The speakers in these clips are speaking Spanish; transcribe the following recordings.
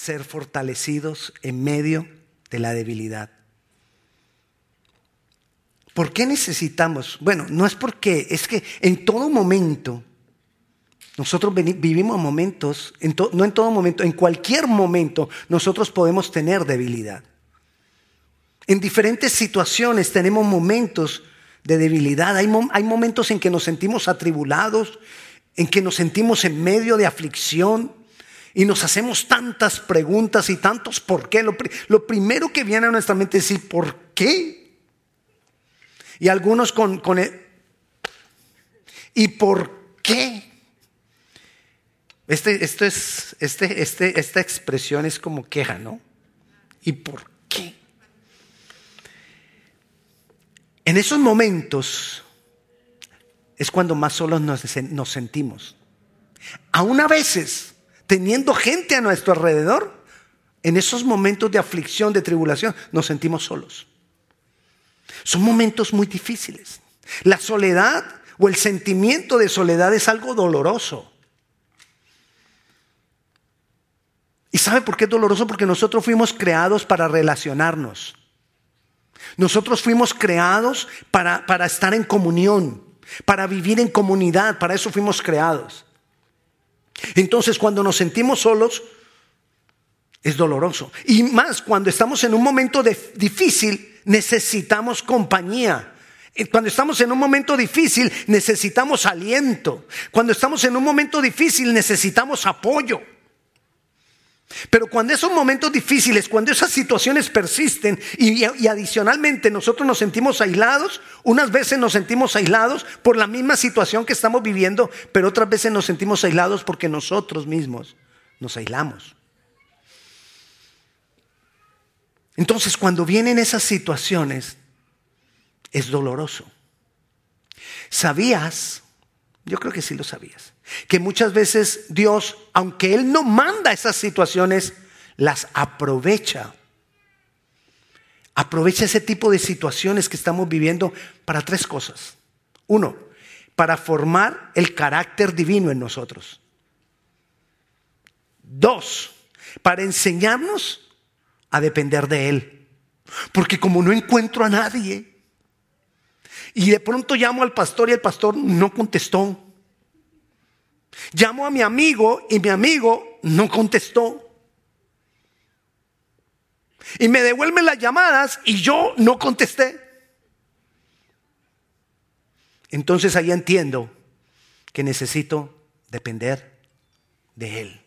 ser fortalecidos en medio de la debilidad. ¿Por qué necesitamos? Bueno, no es porque, es que en todo momento, nosotros vivimos momentos, no en todo momento, en cualquier momento nosotros podemos tener debilidad. En diferentes situaciones tenemos momentos de debilidad, hay, momentos en que nos sentimos atribulados, en que nos sentimos en medio de aflicción y nos hacemos tantas preguntas y tantos por qué. Lo, primero que viene a nuestra mente es decir, ¿por qué? Y algunos con, con el, ¿y por qué? Este, esto es, este, este, esta expresión es como queja, ¿no? ¿Y por qué? En esos momentos es cuando más solos nos, nos sentimos. Aún a veces, teniendo gente a nuestro alrededor, en esos momentos de aflicción, de tribulación, nos sentimos solos. Son momentos muy difíciles. La soledad o el sentimiento de soledad es algo doloroso. ¿Y sabe por qué es doloroso? Porque nosotros fuimos creados para relacionarnos. Nosotros fuimos creados para, para estar en comunión, para vivir en comunidad, para eso fuimos creados. Entonces cuando nos sentimos solos, es doloroso. Y más cuando estamos en un momento difícil, necesitamos compañía. Cuando estamos en un momento difícil, necesitamos aliento. Cuando estamos en un momento difícil, necesitamos apoyo. Pero cuando esos momentos difíciles, cuando esas situaciones persisten y, y, adicionalmente nosotros nos sentimos aislados, unas veces nos sentimos aislados por la misma situación que estamos viviendo, pero otras veces nos sentimos aislados porque nosotros mismos nos aislamos. Entonces, cuando vienen esas situaciones, es doloroso. ¿Sabías? Yo creo que sí lo sabías. Que muchas veces Dios, aunque Él no manda esas situaciones, las aprovecha. Aprovecha ese tipo de situaciones que estamos viviendo para tres cosas. Uno, para formar el carácter divino en nosotros. Dos, para enseñarnos a depender de Él. Porque como no encuentro a nadie, y de pronto llamo al pastor y el pastor no contestó. Llamo a mi amigo y mi amigo no contestó. Y me devuelven las llamadas y yo no contesté. Entonces ahí entiendo que necesito depender de Él.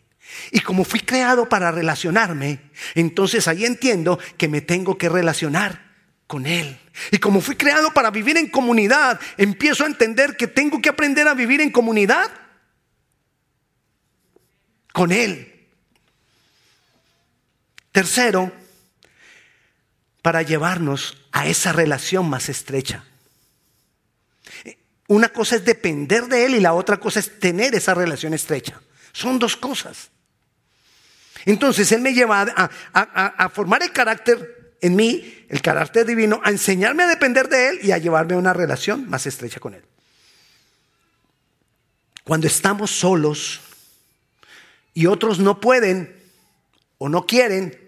Y como fui creado para relacionarme, entonces ahí entiendo que me tengo que relacionar con Él. Y como fui creado para vivir en comunidad, empiezo a entender que tengo que aprender a vivir en comunidad con Él. Tercero, para llevarnos a esa relación más estrecha. Una cosa es depender de Él y la otra cosa es tener esa relación estrecha. Son dos cosas. Entonces Él me lleva a, formar el carácter en mí, el carácter divino, a enseñarme a depender de Él y a llevarme a una relación más estrecha con Él. Cuando estamos solos y otros no pueden o no quieren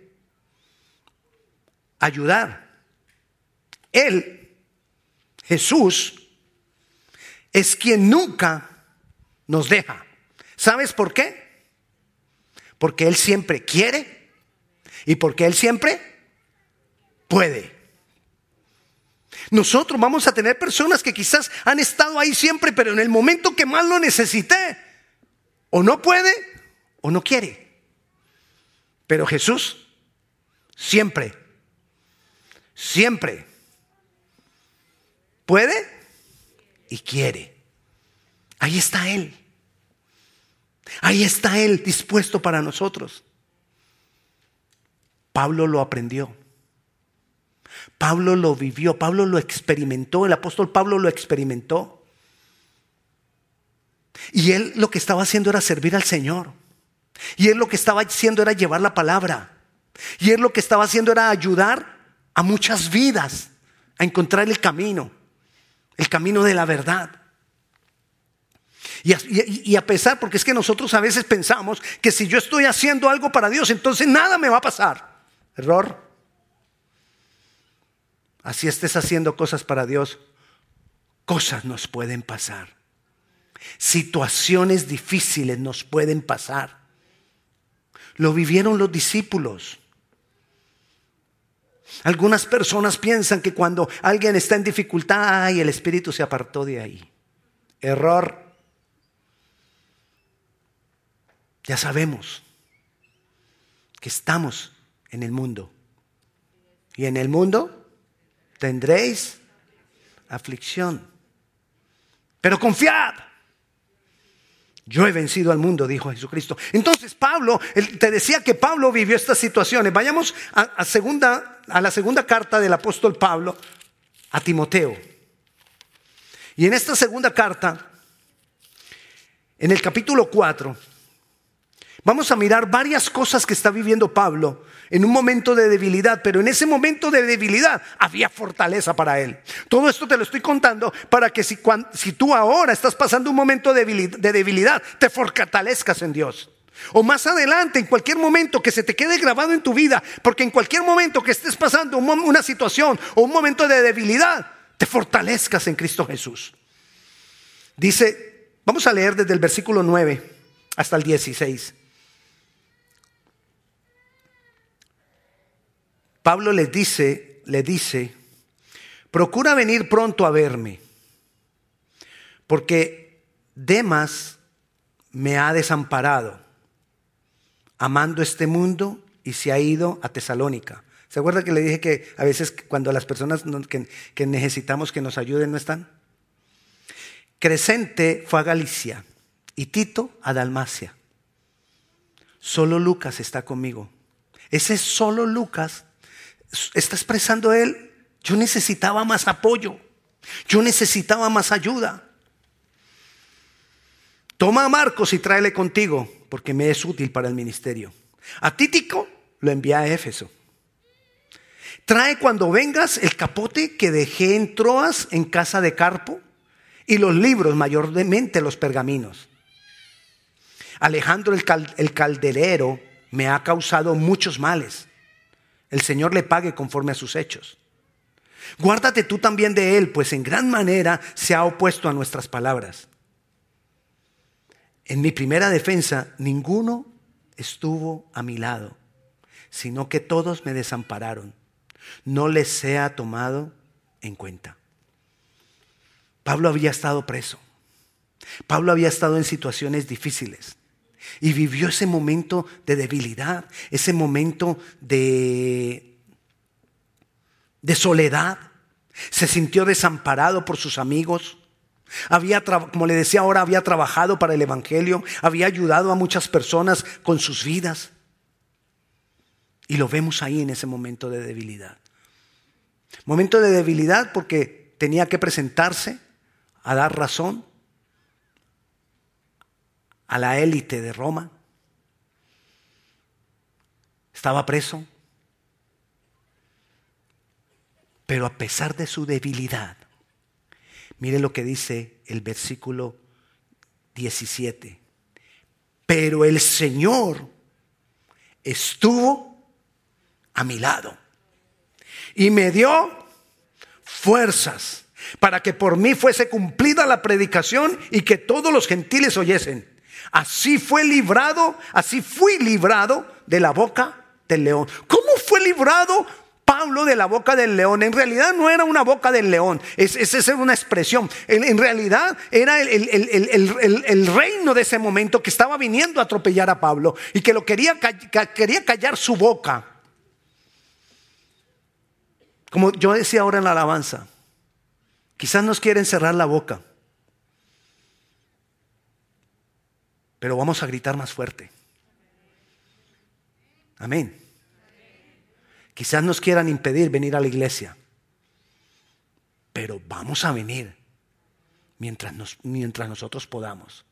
ayudar, Él, Jesús, es quien nunca nos deja. ¿Sabes por qué? Porque Él siempre quiere y porque Él siempre puede. Nosotros vamos a tener personas que quizás han estado ahí siempre, pero en el momento que más lo necesité, o no puede o no quiere. Pero Jesús siempre, siempre puede y quiere. Ahí está Él. Ahí está Él dispuesto para nosotros. Pablo lo aprendió. Pablo lo vivió, Pablo lo experimentó, el apóstol Pablo lo experimentó. Y él lo que estaba haciendo era servir al Señor. Y él lo que estaba haciendo era llevar la palabra. Y él lo que estaba haciendo era ayudar a muchas vidas a encontrar el camino, el camino de la verdad. Y a, pesar, porque es que nosotros a veces pensamos que si yo estoy haciendo algo para Dios, entonces nada me va a pasar. Error. Así estés haciendo cosas para Dios, cosas nos pueden pasar. Situaciones difíciles nos pueden pasar. Lo vivieron los discípulos. Algunas personas piensan que cuando alguien está en dificultad, ay, el Espíritu se apartó de ahí. Error. Ya sabemos que estamos en el mundo. Y en el mundo tendréis aflicción. Pero confiad. Yo he vencido al mundo, dijo Jesucristo. Entonces Pablo, te decía que Pablo vivió estas situaciones. Vayamos a, segunda, a la segunda carta del apóstol Pablo a Timoteo. Y en esta segunda carta, en el capítulo 4, Vamos a mirar varias cosas que está viviendo Pablo en un momento de debilidad, pero en ese momento de debilidad había fortaleza para él. Todo esto te lo estoy contando para que si, tú ahora estás pasando un momento de debilidad, te fortalezcas en Dios. O más adelante, en cualquier momento que se te quede grabado en tu vida, porque en cualquier momento que estés pasando una situación o un momento de debilidad, te fortalezcas en Cristo Jesús. Dice, vamos a leer desde el versículo 9 hasta el 16. Pablo le dice, le dice, procura venir pronto a verme, porque Demas me ha desamparado, amando este mundo y se ha ido a Tesalónica. ¿Se acuerda que le dije que a veces cuando las personas que necesitamos que nos ayuden no están? Crescente fue a Galicia y Tito a Dalmacia. Solo Lucas está conmigo. Ese solo Lucas está expresando él, yo necesitaba más apoyo, yo necesitaba más ayuda. Toma a Marcos y tráele contigo, porque me es útil para el ministerio. A Títico lo envía a Éfeso. Trae cuando vengas el capote que dejé en Troas en casa de Carpo y los libros, mayormente los pergaminos. Alejandro el, el calderero me ha causado muchos males el Señor le pague conforme a sus hechos. Guárdate tú también de él, pues en gran manera se ha opuesto a nuestras palabras. En mi primera defensa, ninguno estuvo a mi lado, sino que todos me desampararon. No les sea tomado en cuenta. Pablo había estado preso. Pablo había estado en situaciones difíciles. Y vivió ese momento de debilidad, ese momento de, de soledad. Se sintió desamparado por sus amigos. Había, como le decía ahora, había trabajado para el Evangelio, había ayudado a muchas personas con sus vidas. Y lo vemos ahí en ese momento de debilidad. Momento de debilidad porque tenía que presentarse a dar razón a la élite de Roma. Estaba preso. Pero a pesar de su debilidad, mire lo que dice el versículo 17. Pero el Señor estuvo a mi lado y me dio fuerzas para que por mí fuese cumplida la predicación y que todos los gentiles oyesen. Así fue librado, así fui librado de la boca del león. ¿Cómo fue librado Pablo de la boca del león. En realidad no era una boca del león, esa es, una expresión. En, realidad era el, reino de ese momento que estaba viniendo a atropellar a Pablo y que lo quería, quería callar su boca. Como yo decía ahora en la alabanza, quizás nos quieren cerrar la boca. Pero vamos a gritar más fuerte. Amén. Quizás nos quieran impedir venir a la iglesia, pero vamos a venir mientras, mientras nosotros podamos.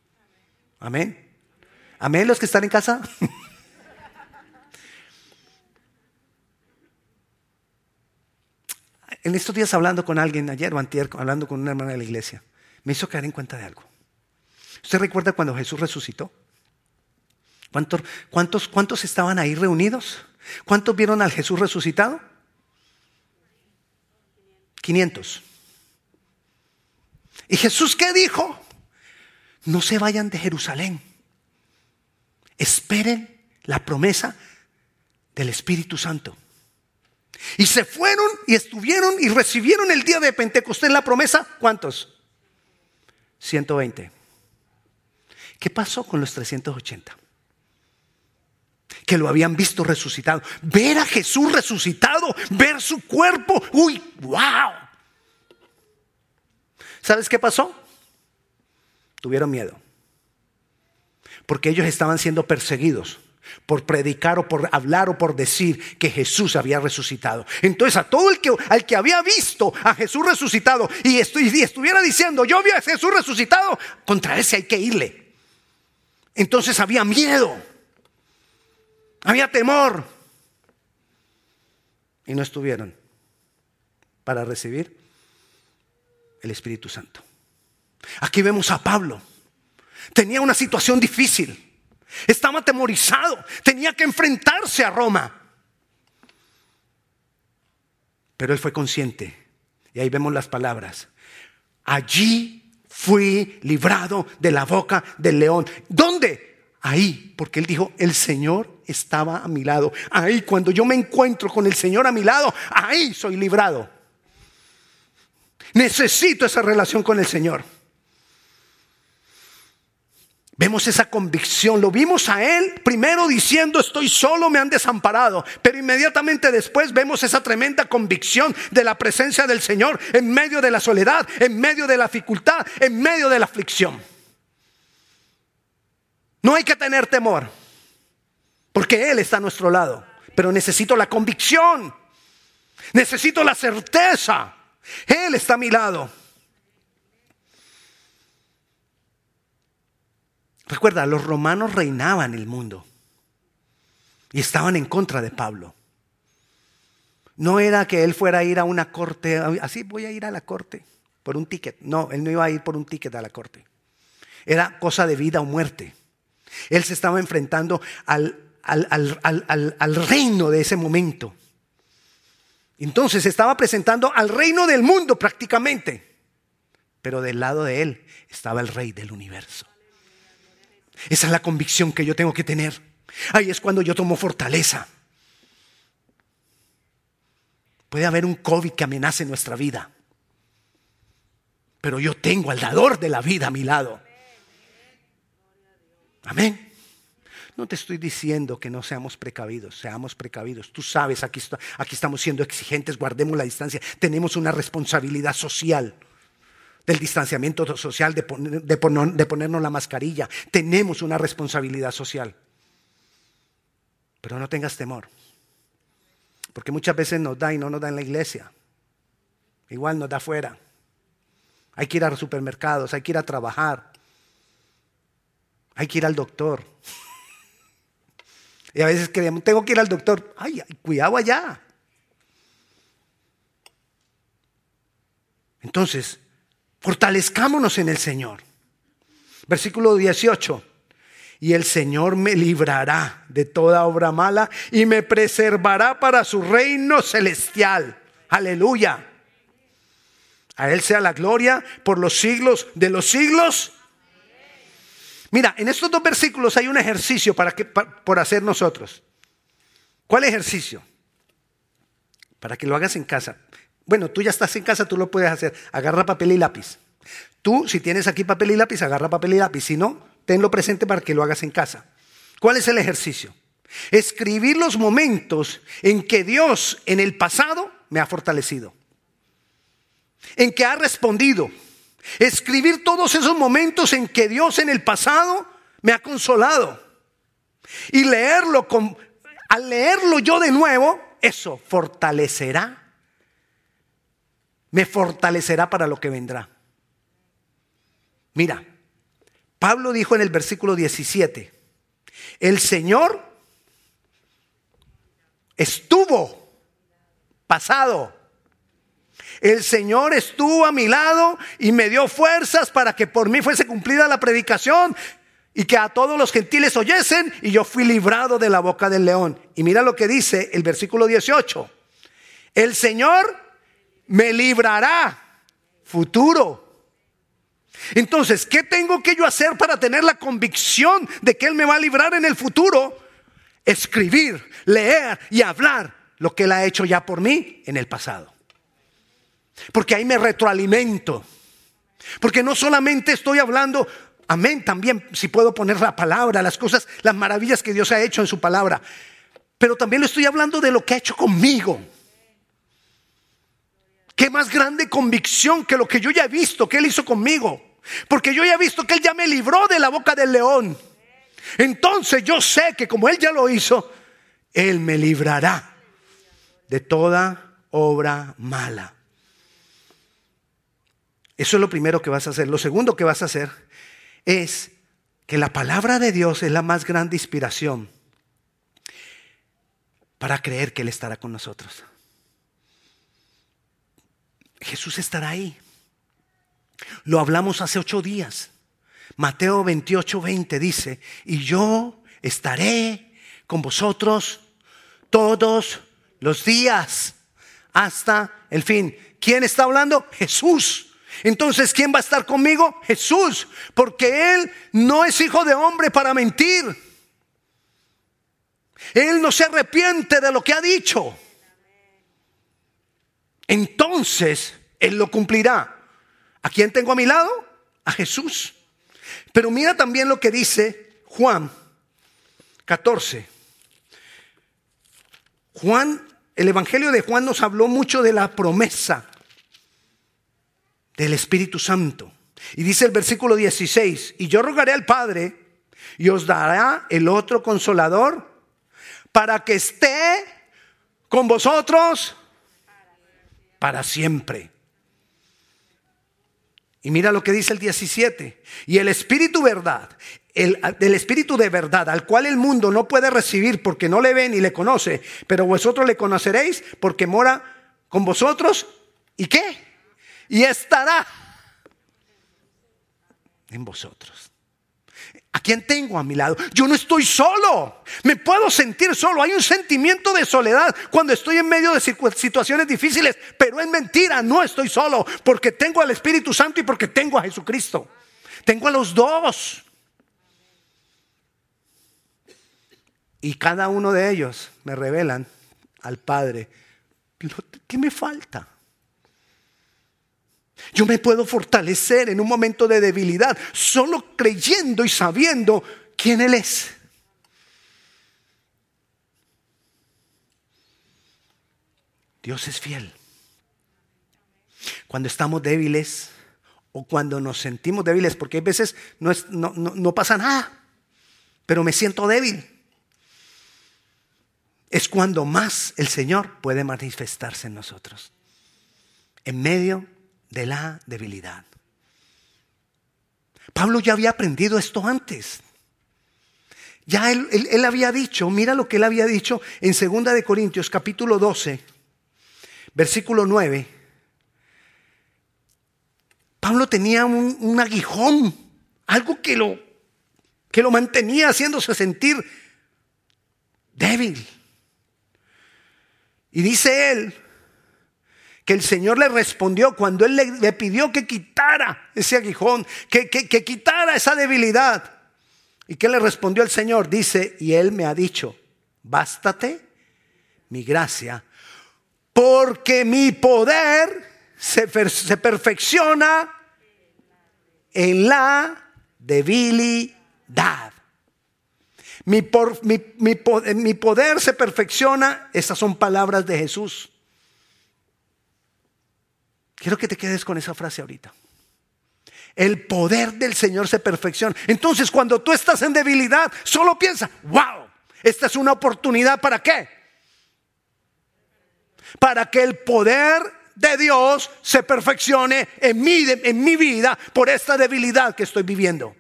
Amén. Amén los que están en casa. en estos días hablando con alguien, ayer o antier, hablando con una hermana de la iglesia, me hizo caer en cuenta de algo. ¿Usted recuerda cuando Jesús resucitó? ¿Cuántos, cuántos, cuántos estaban ahí reunidos? ¿Cuántos vieron al Jesús resucitado? 500. ¿Y Jesús qué dijo? No se vayan de Jerusalén. Esperen la promesa del Espíritu Santo. Y se fueron y estuvieron y recibieron el día de Pentecostés la promesa. ¿Cuántos? 120. ¿Qué pasó con los 380? Que lo habían visto resucitado. Ver a Jesús resucitado, ver su cuerpo. Uy, wow. ¿Sabes qué pasó? Tuvieron miedo. Porque ellos estaban siendo perseguidos por predicar o por hablar o por decir que Jesús había resucitado. Entonces a todo el que, al que había visto a Jesús resucitado y, estuviera diciendo, yo vi a Jesús resucitado, contra ese hay que irle. Entonces había miedo, había temor. Y no estuvieron para recibir el Espíritu Santo. Aquí vemos a Pablo. Tenía una situación difícil. Estaba atemorizado, tenía que enfrentarse a Roma. Pero él fue consciente, y ahí vemos las palabras. Allí fui librado de la boca del león. ¿Dónde? Ahí, porque él dijo, el Señor estaba a mi lado. Ahí, cuando yo me encuentro con el Señor a mi lado, ahí soy librado. Necesito esa relación con el Señor. Vemos esa convicción, lo vimos a él primero diciendo estoy solo, me han desamparado, pero inmediatamente después vemos esa tremenda convicción de la presencia del Señor en medio de la soledad, en medio de la dificultad, en medio de la aflicción. No hay que tener temor, porque Él está a nuestro lado, pero necesito la convicción, necesito la certeza, Él está a mi lado. Recuerda, los romanos reinaban el mundo y estaban en contra de Pablo. No era que él fuera a ir a una corte, así voy a ir a la corte por un ticket. No, él no iba a ir por un ticket a la corte. Era cosa de vida o muerte. Él se estaba enfrentando al, al, reino de ese momento. Entonces se estaba presentando al reino del mundo prácticamente. Pero del lado de él estaba el rey del universo. Esa es la convicción que yo tengo que tener. Ahí es cuando yo tomo fortaleza. Puede haber un COVID que amenace nuestra vida. Pero yo tengo al dador de la vida a mi lado. Amén. No te estoy diciendo que no seamos precavidos, seamos precavidos. Tú sabes, aquí, aquí estamos siendo exigentes, guardemos la distancia. Tenemos una responsabilidad social del distanciamiento social, de, ponernos la mascarilla. Tenemos una responsabilidad social. Pero no tengas temor. Porque muchas veces nos da y no nos da en la iglesia. Igual nos da afuera. Hay que ir a los supermercados, hay que ir a trabajar. Hay que ir al doctor. Y a veces creemos, tengo que ir al doctor. Ay, cuidado allá. Entonces, Fortalezcámonos en el Señor. Versículo 18. Y el Señor me librará de toda obra mala y me preservará para su reino celestial. Aleluya. A Él sea la gloria por los siglos de los siglos. Mira, en estos dos versículos hay un ejercicio para que, por hacer nosotros. ¿Cuál ejercicio? Para que lo hagas en casa. Bueno, tú ya estás en casa, tú lo puedes hacer. Agarra papel y lápiz. Tú, si tienes aquí papel y lápiz, agarra papel y lápiz. Si no, tenlo presente para que lo hagas en casa. ¿Cuál es el ejercicio? Escribir los momentos en que Dios en el pasado me ha fortalecido. En que ha respondido. Escribir todos esos momentos en que Dios en el pasado me ha consolado. Y leerlo, con, al leerlo yo de nuevo, eso fortalecerá me fortalecerá para lo que vendrá. Mira, Pablo dijo en el versículo 17, el Señor estuvo pasado, El Señor estuvo a mi lado y me dio fuerzas para que por mí fuese cumplida la predicación y que a todos los gentiles oyesen y yo fui librado de la boca del león. Y mira lo que dice el versículo 18. El Señor me librará futuro. Entonces, ¿qué tengo que yo hacer para tener la convicción de que Él me va a librar en el futuro? Escribir, leer y hablar lo que Él ha hecho ya por mí en el pasado. Porque ahí me retroalimento. Porque no solamente estoy hablando, amén, también si puedo poner la palabra, las cosas, las maravillas que Dios ha hecho en su palabra. Pero también lo estoy hablando de lo que ha hecho conmigo. Qué más grande convicción que lo que yo ya he visto que Él hizo conmigo. Porque yo ya he visto que Él ya me libró de la boca del león. Entonces yo sé que como Él ya lo hizo, Él me librará de toda obra mala. Eso es lo primero que vas a hacer. Lo segundo que vas a hacer es que la palabra de Dios es la más grande inspiración para creer que Él estará con nosotros. Jesús estará ahí. Lo hablamos hace ocho días. Mateo 28, 20 dice, y yo estaré con vosotros todos los días hasta el fin. ¿Quién está hablando? Jesús. Entonces, ¿quién va a estar conmigo? Jesús, porque Él no es hijo de hombre para mentir. Él no se arrepiente de lo que ha dicho. Entonces, Él lo cumplirá. ¿A quién tengo a mi lado? A Jesús. Pero mira también lo que dice Juan 14. Juan, el Evangelio de Juan nos habló mucho de la promesa del Espíritu Santo. Y dice el versículo 16, y yo rogaré al Padre y os dará el otro consolador para que esté con vosotros para siempre. Y mira lo que dice el 17. Y el Espíritu verdad, el, del Espíritu de verdad, al cual el mundo no puede recibir porque no le ve ni le conoce, pero vosotros le conoceréis porque mora con vosotros. ¿Y qué? Y estará en vosotros. ¿A quién tengo a mi lado? Yo no estoy solo. Me puedo sentir solo. Hay un sentimiento de soledad cuando estoy en medio de situaciones difíciles. Pero es mentira. No estoy solo. Porque tengo al Espíritu Santo y porque tengo a Jesucristo. Tengo a los dos. Y cada uno de ellos me revelan al Padre. ¿Qué me falta? Yo me puedo fortalecer en un momento de debilidad solo creyendo y sabiendo quién Él es. Dios es fiel. Cuando estamos débiles o cuando nos sentimos débiles, porque hay veces no, no pasa nada, pero me siento débil, es cuando más el Señor puede manifestarse en nosotros. En medio de la debilidad. Pablo ya había aprendido esto antes. Ya él, había dicho, mira lo que él había dicho en 2 de Corintios capítulo 12, versículo 9. Pablo tenía un, un aguijón, algo que lo, que lo mantenía haciéndose sentir débil. Y dice él, que el Señor le respondió cuando Él le, pidió que quitara ese aguijón, que, que quitara esa debilidad. ¿Y qué le respondió el Señor? Dice, y Él me ha dicho, bástate mi gracia, porque mi poder se, perfecciona en la debilidad. Mi, por, mi, mi, poder se perfecciona, esas son palabras de Jesús. Quiero que te quedes con esa frase ahorita. El poder del Señor se perfecciona. Entonces, cuando tú estás en debilidad, solo piensa, wow, esta es una oportunidad para qué? Para que el poder de Dios se perfeccione en mi, en mi vida por esta debilidad que estoy viviendo.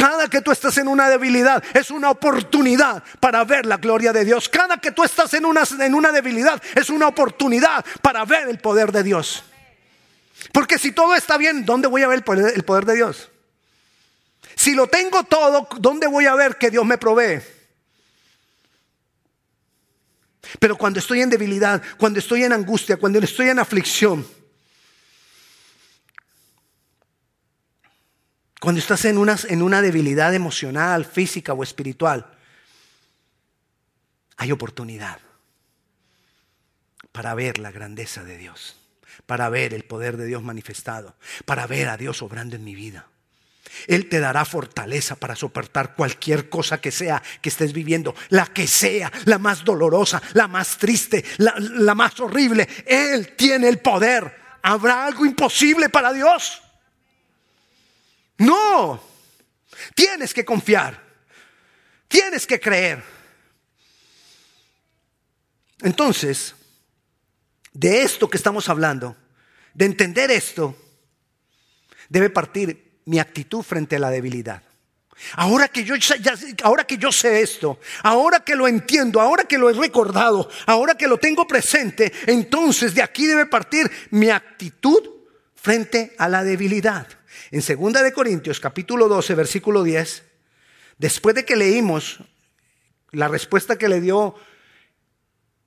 Cada que tú estás en una debilidad es una oportunidad para ver la gloria de Dios. Cada que tú estás en una, en una debilidad es una oportunidad para ver el poder de Dios. Porque si todo está bien, ¿dónde voy a ver el poder, de Dios? Si lo tengo todo, ¿dónde voy a ver que Dios me provee? Pero cuando estoy en debilidad, cuando estoy en angustia, cuando estoy en aflicción, cuando estás en una, en una debilidad emocional, física o espiritual, hay oportunidad para ver la grandeza de Dios para ver el poder de Dios manifestado, para ver a Dios obrando en mi vida. Él te dará fortaleza para soportar cualquier cosa que sea que estés viviendo, la que sea, la más dolorosa, la más triste, la, la más horrible. Él tiene el poder. ¿Habrá algo imposible para Dios? No. Tienes que confiar. Tienes que creer. Entonces, de esto que estamos hablando, de entender esto, debe partir mi actitud frente a la debilidad. Ahora que, yo, ahora que yo sé esto, ahora que lo entiendo, ahora que lo he recordado, ahora que lo tengo presente, entonces de aquí debe partir mi actitud frente a la debilidad. En 2 de Corintios capítulo 12, versículo 10, después de que leímos la respuesta que le dio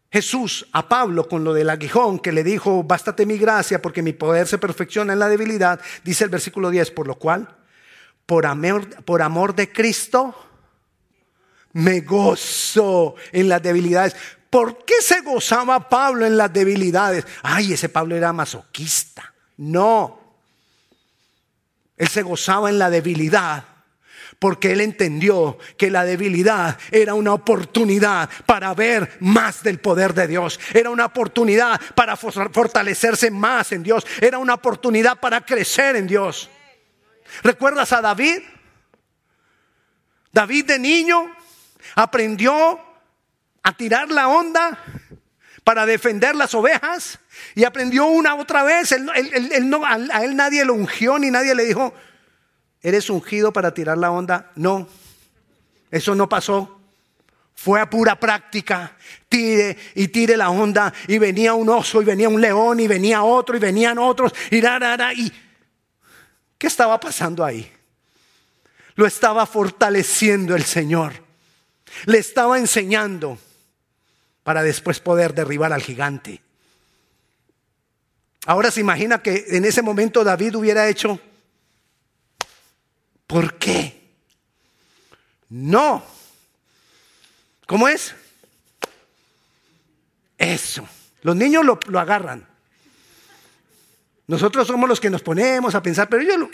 Jesús a Pablo con lo del aguijón que le dijo, bástate mi gracia porque mi poder se perfecciona en la debilidad, dice el versículo 10, por lo cual, por amor, por amor de Cristo, me gozo en las debilidades. ¿Por qué se gozaba Pablo en las debilidades? Ay, ese Pablo era masoquista. No. Él se gozaba en la debilidad porque él entendió que la debilidad era una oportunidad para ver más del poder de Dios, era una oportunidad para fortalecerse más en Dios, era una oportunidad para crecer en Dios. ¿Recuerdas a David? David de niño aprendió a tirar la onda para defender las ovejas y aprendió una otra vez. a él nadie lo ungió ni nadie le dijo, ¿Eres ungido para tirar la onda? No, eso no pasó. Fue a pura práctica. Tire y tire la onda. Y venía un oso, y venía un león, y venía otro, y venían otros. Y, y ¿qué estaba pasando ahí? Lo estaba fortaleciendo el Señor. Le estaba enseñando para después poder derribar al gigante. Ahora se imagina que en ese momento David hubiera hecho ¿Por qué? No. ¿Cómo es? Eso. Los niños lo, agarran. Nosotros somos los que nos ponemos a pensar, pero yo lo...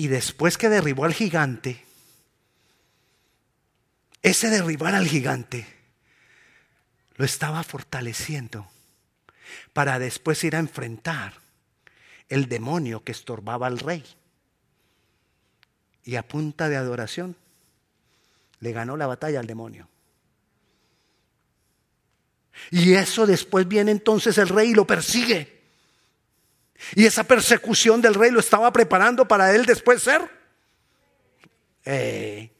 Y después que derribó al gigante, ese derribar al gigante lo estaba fortaleciendo para después ir a enfrentar el demonio que estorbaba al rey. Y a punta de adoración le ganó la batalla al demonio. Y eso después viene entonces el rey y lo persigue. Y esa persecución del rey lo estaba preparando para él después ser. Eh,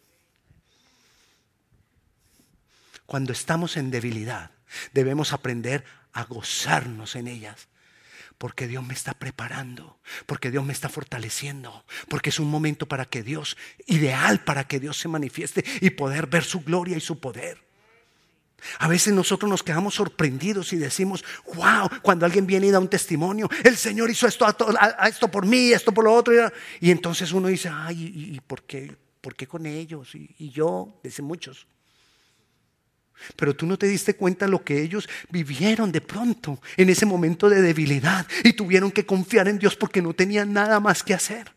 cuando estamos en debilidad, debemos aprender a gozarnos en ellas. Porque Dios me está preparando, porque Dios me está fortaleciendo, porque es un momento para que Dios, ideal para que Dios se manifieste y poder ver su gloria y su poder. A veces nosotros nos quedamos sorprendidos y decimos, wow, cuando alguien viene y da un testimonio, el Señor hizo esto, a, esto por mí, esto por lo otro. Y entonces uno dice, ay, ¿y por qué, por qué con ellos? Y, y yo, dice muchos. Pero tú no te diste cuenta lo que ellos vivieron de pronto en ese momento de debilidad y tuvieron que confiar en Dios porque no tenían nada más que hacer.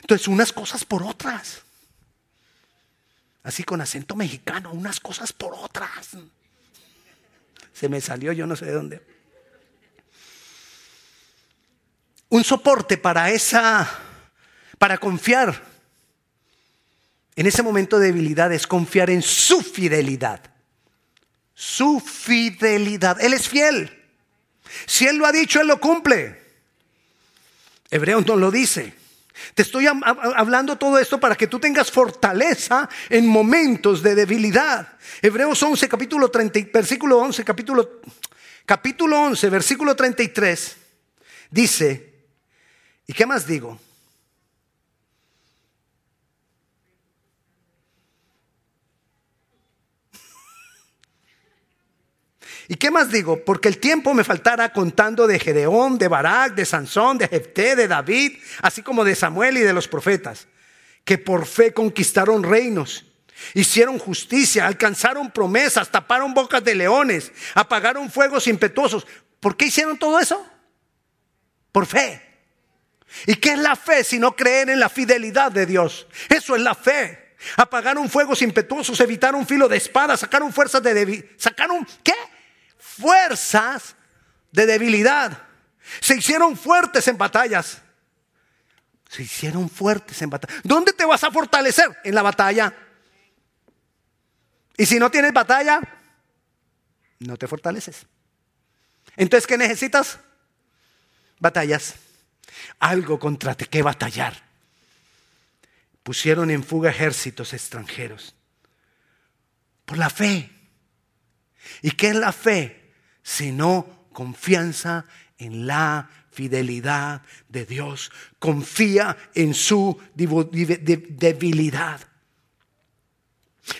Entonces, unas cosas por otras. Así con acento mexicano, unas cosas por otras. Se me salió, yo no sé de dónde. Un soporte para esa, para confiar en ese momento de debilidad es confiar en su fidelidad. Su fidelidad. Él es fiel. Si Él lo ha dicho, Él lo cumple. Hebreos no lo dice. Te estoy hablando todo esto para que tú tengas fortaleza en momentos de debilidad. Hebreos 11, capítulo 30, versículo 11, capítulo, capítulo 11, versículo 33, dice, ¿y qué más digo? ¿Y qué más digo? Porque el tiempo me faltara contando de Gedeón, de Barak, de Sansón, de Jefté, de David, así como de Samuel y de los profetas, que por fe conquistaron reinos, hicieron justicia, alcanzaron promesas, taparon bocas de leones, apagaron fuegos impetuosos. ¿Por qué hicieron todo eso? Por fe. ¿Y qué es la fe si no creer en la fidelidad de Dios? Eso es la fe. Apagaron fuegos impetuosos, evitaron filo de espada, sacaron fuerzas de... ¿Sacaron qué? Fuerzas de debilidad. Se hicieron fuertes en batallas. Se hicieron fuertes en batalla. ¿Dónde te vas a fortalecer? En la batalla. Y si no tienes batalla, no te fortaleces. Entonces, ¿qué necesitas? Batallas. Algo contra qué batallar. Pusieron en fuga ejércitos extranjeros. Por la fe. ¿Y qué es la fe? Sino confianza en la fidelidad de Dios. Confía en su debilidad.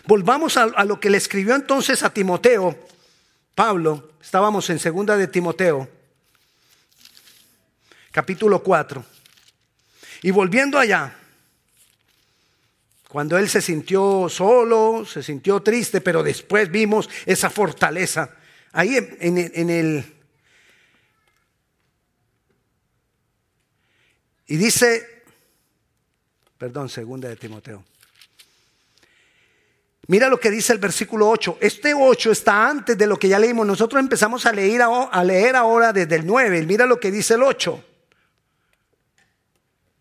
Volvamos a, lo que le escribió entonces a Timoteo. Pablo, estábamos en segunda de Timoteo, capítulo 4. Y volviendo allá, cuando él se sintió solo, se sintió triste, pero después vimos esa fortaleza. Ahí en, el... Y dice, perdón, segunda de Timoteo. Mira lo que dice el versículo 8. Este 8 está antes de lo que ya leímos. Nosotros empezamos a leer, a leer ahora desde el 9. Mira lo que dice el 8.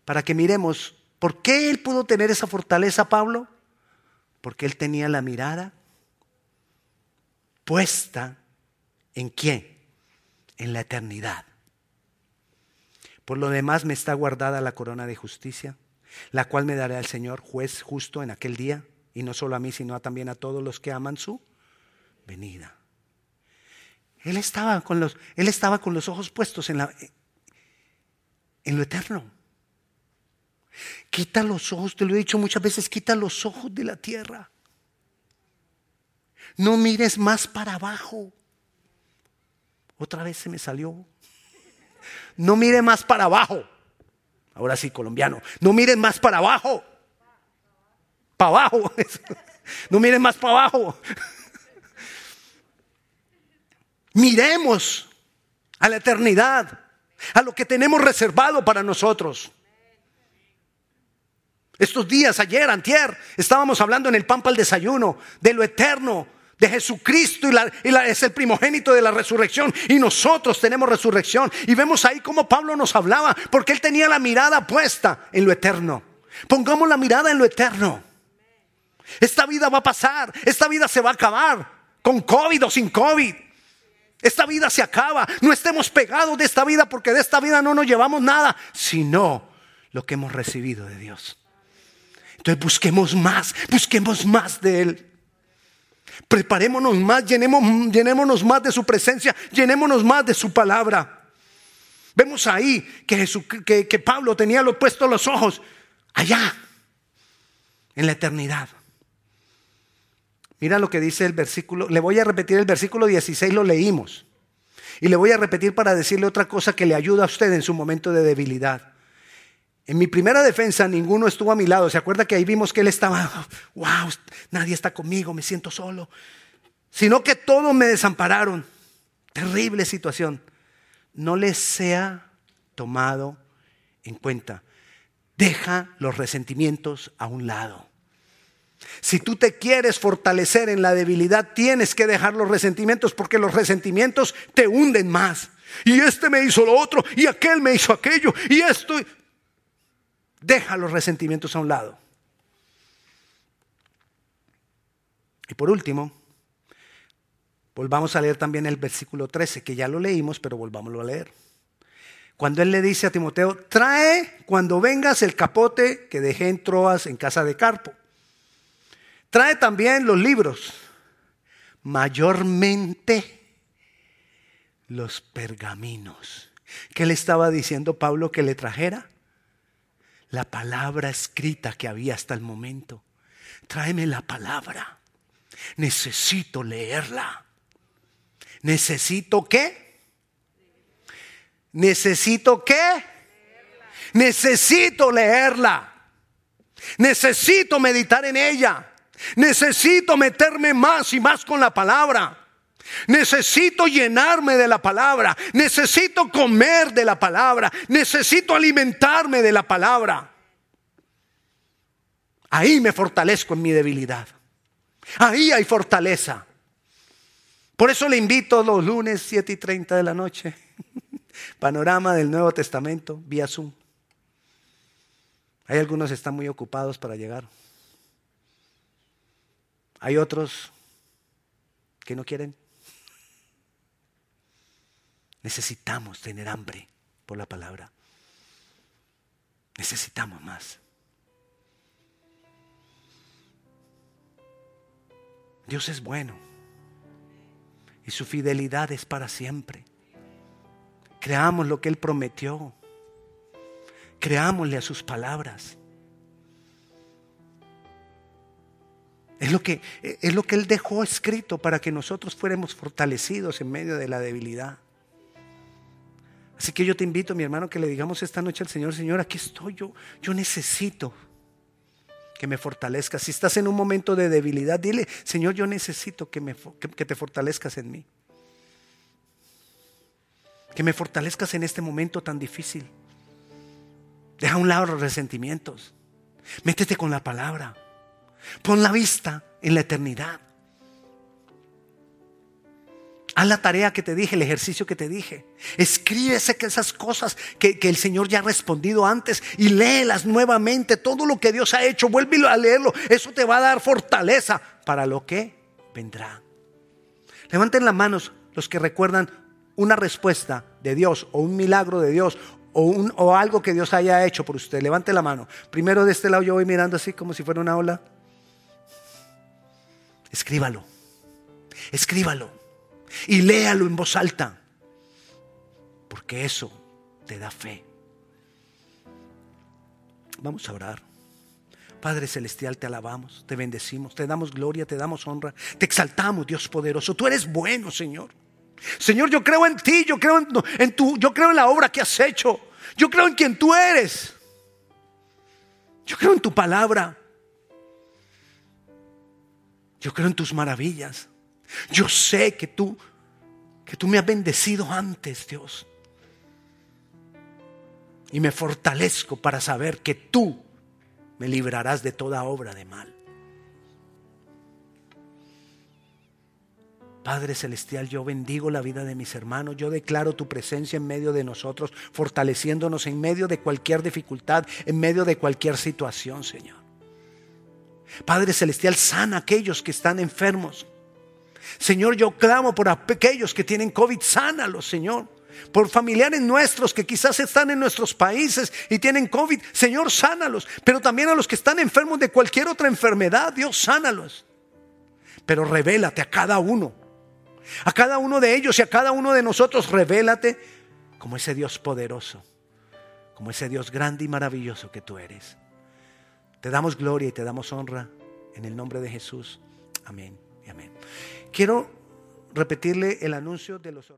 Para que miremos ¿Por qué él pudo tener esa fortaleza, Pablo? Porque él tenía la mirada puesta en quién? En la eternidad. Por lo demás me está guardada la corona de justicia, la cual me dará el Señor, juez justo en aquel día, y no solo a mí, sino también a todos los que aman su venida. Él estaba con los, él estaba con los ojos puestos en, la, en lo eterno. Quita los ojos, te lo he dicho muchas veces, quita los ojos de la tierra. No mires más para abajo. Otra vez se me salió. No mire más para abajo. Ahora sí, colombiano. No mires más para abajo. Para abajo. No mires más para abajo. Miremos a la eternidad, a lo que tenemos reservado para nosotros. Estos días, ayer, antier, estábamos hablando en el Pampa al desayuno de lo eterno, de Jesucristo y, es el primogénito de la resurrección y nosotros tenemos resurrección. Y vemos ahí cómo Pablo nos hablaba, porque él tenía la mirada puesta en lo eterno. Pongamos la mirada en lo eterno. Esta vida va a pasar, esta vida se va a acabar, con COVID o sin COVID. Esta vida se acaba. No estemos pegados de esta vida porque de esta vida no nos llevamos nada, sino lo que hemos recibido de Dios. Entonces busquemos más, busquemos más de Él. Preparémonos más, llenémonos más de su presencia, llenémonos más de su palabra. Vemos ahí que, que, Pablo tenía lo puesto los ojos allá, en la eternidad. Mira lo que dice el versículo, le voy a repetir el versículo 16, lo leímos. Y le voy a repetir para decirle otra cosa que le ayuda a usted en su momento de debilidad. En mi primera defensa ninguno estuvo a mi lado. ¿Se acuerda que ahí vimos que él estaba, wow, nadie está conmigo, me siento solo? Sino que todos me desampararon. Terrible situación. No les sea tomado en cuenta. Deja los resentimientos a un lado. Si tú te quieres fortalecer en la debilidad, tienes que dejar los resentimientos porque los resentimientos te hunden más. Y este me hizo lo otro, y aquel me hizo aquello, y esto. Deja los resentimientos a un lado. Y por último, Volvamos a leer también el versículo 13, que ya lo leímos, pero volvámoslo a leer. Cuando él le dice a Timoteo, trae cuando vengas el capote que dejé en Troas en casa de Carpo. Trae también los libros, mayormente los pergaminos. ¿Qué le estaba diciendo Pablo que le trajera? La palabra escrita que había hasta el momento. Tráeme la palabra. Necesito leerla. ¿Necesito qué? ¿Necesito qué? Necesito leerla. Necesito meditar en ella. Necesito meterme más y más con la palabra. Necesito llenarme de la palabra. Necesito comer de la palabra. Necesito alimentarme de la palabra. Ahí me fortalezco en mi debilidad. Ahí hay fortaleza. Por eso le invito los lunes 7 y 30 de la noche. Panorama del Nuevo Testamento vía Zoom. Hay algunos que están muy ocupados para llegar. Hay otros que no quieren. Necesitamos tener hambre por la palabra. Necesitamos más. Dios es bueno y su fidelidad es para siempre. Creamos lo que Él prometió. Creámosle a sus palabras. Es lo, que, es lo que Él dejó escrito para que nosotros fuéramos fortalecidos en medio de la debilidad. Así que yo te invito, mi hermano, que le digamos esta noche al Señor, Señor, aquí estoy yo, yo necesito que me fortalezcas. Si estás en un momento de debilidad, dile, Señor, yo necesito que, me, que te fortalezcas en mí. Que me fortalezcas en este momento tan difícil. Deja a un lado los resentimientos. Métete con la palabra. Pon la vista en la eternidad. Haz la tarea que te dije, el ejercicio que te dije. Escríbese que esas cosas que, el Señor ya ha respondido antes y léelas nuevamente. Todo lo que Dios ha hecho, vuelve a leerlo. Eso te va a dar fortaleza para lo que vendrá. Levanten las manos los que recuerdan una respuesta de Dios o un milagro de Dios o, un, o algo que Dios haya hecho por usted. Levante la mano. Primero de este lado yo voy mirando así como si fuera una ola. Escríbalo. Escríbalo y léalo en voz alta, porque eso te da fe. Vamos a orar. Padre Celestial, te alabamos, te bendecimos, te damos gloria, te damos honra, te exaltamos, Dios poderoso. Tú eres bueno, Señor. Señor, yo creo en ti, yo creo en, tu, yo creo en la obra que has hecho. Yo creo en quien tú eres. Yo creo en tu palabra. Yo creo en tus maravillas. Yo sé que tú, que tú me has bendecido antes, Dios. Y me fortalezco para saber que tú me librarás de toda obra de mal. Padre Celestial, yo bendigo la vida de mis hermanos, yo declaro tu presencia en medio de nosotros, fortaleciéndonos en medio de cualquier dificultad, en medio de cualquier situación, Señor. Padre Celestial, sana a aquellos que están enfermos, Señor, yo clamo por aquellos que tienen COVID, sánalos, Señor. Por familiares nuestros que quizás están en nuestros países y tienen COVID, Señor, sánalos. Pero también a los que están enfermos de cualquier otra enfermedad, Dios, sánalos. Pero revélate a cada uno. A cada uno de ellos y a cada uno de nosotros, revélate como ese Dios poderoso, como ese Dios grande y maravilloso que tú eres. Te damos gloria y te damos honra en el nombre de Jesús. Amén y amén. Quiero repetirle el anuncio de los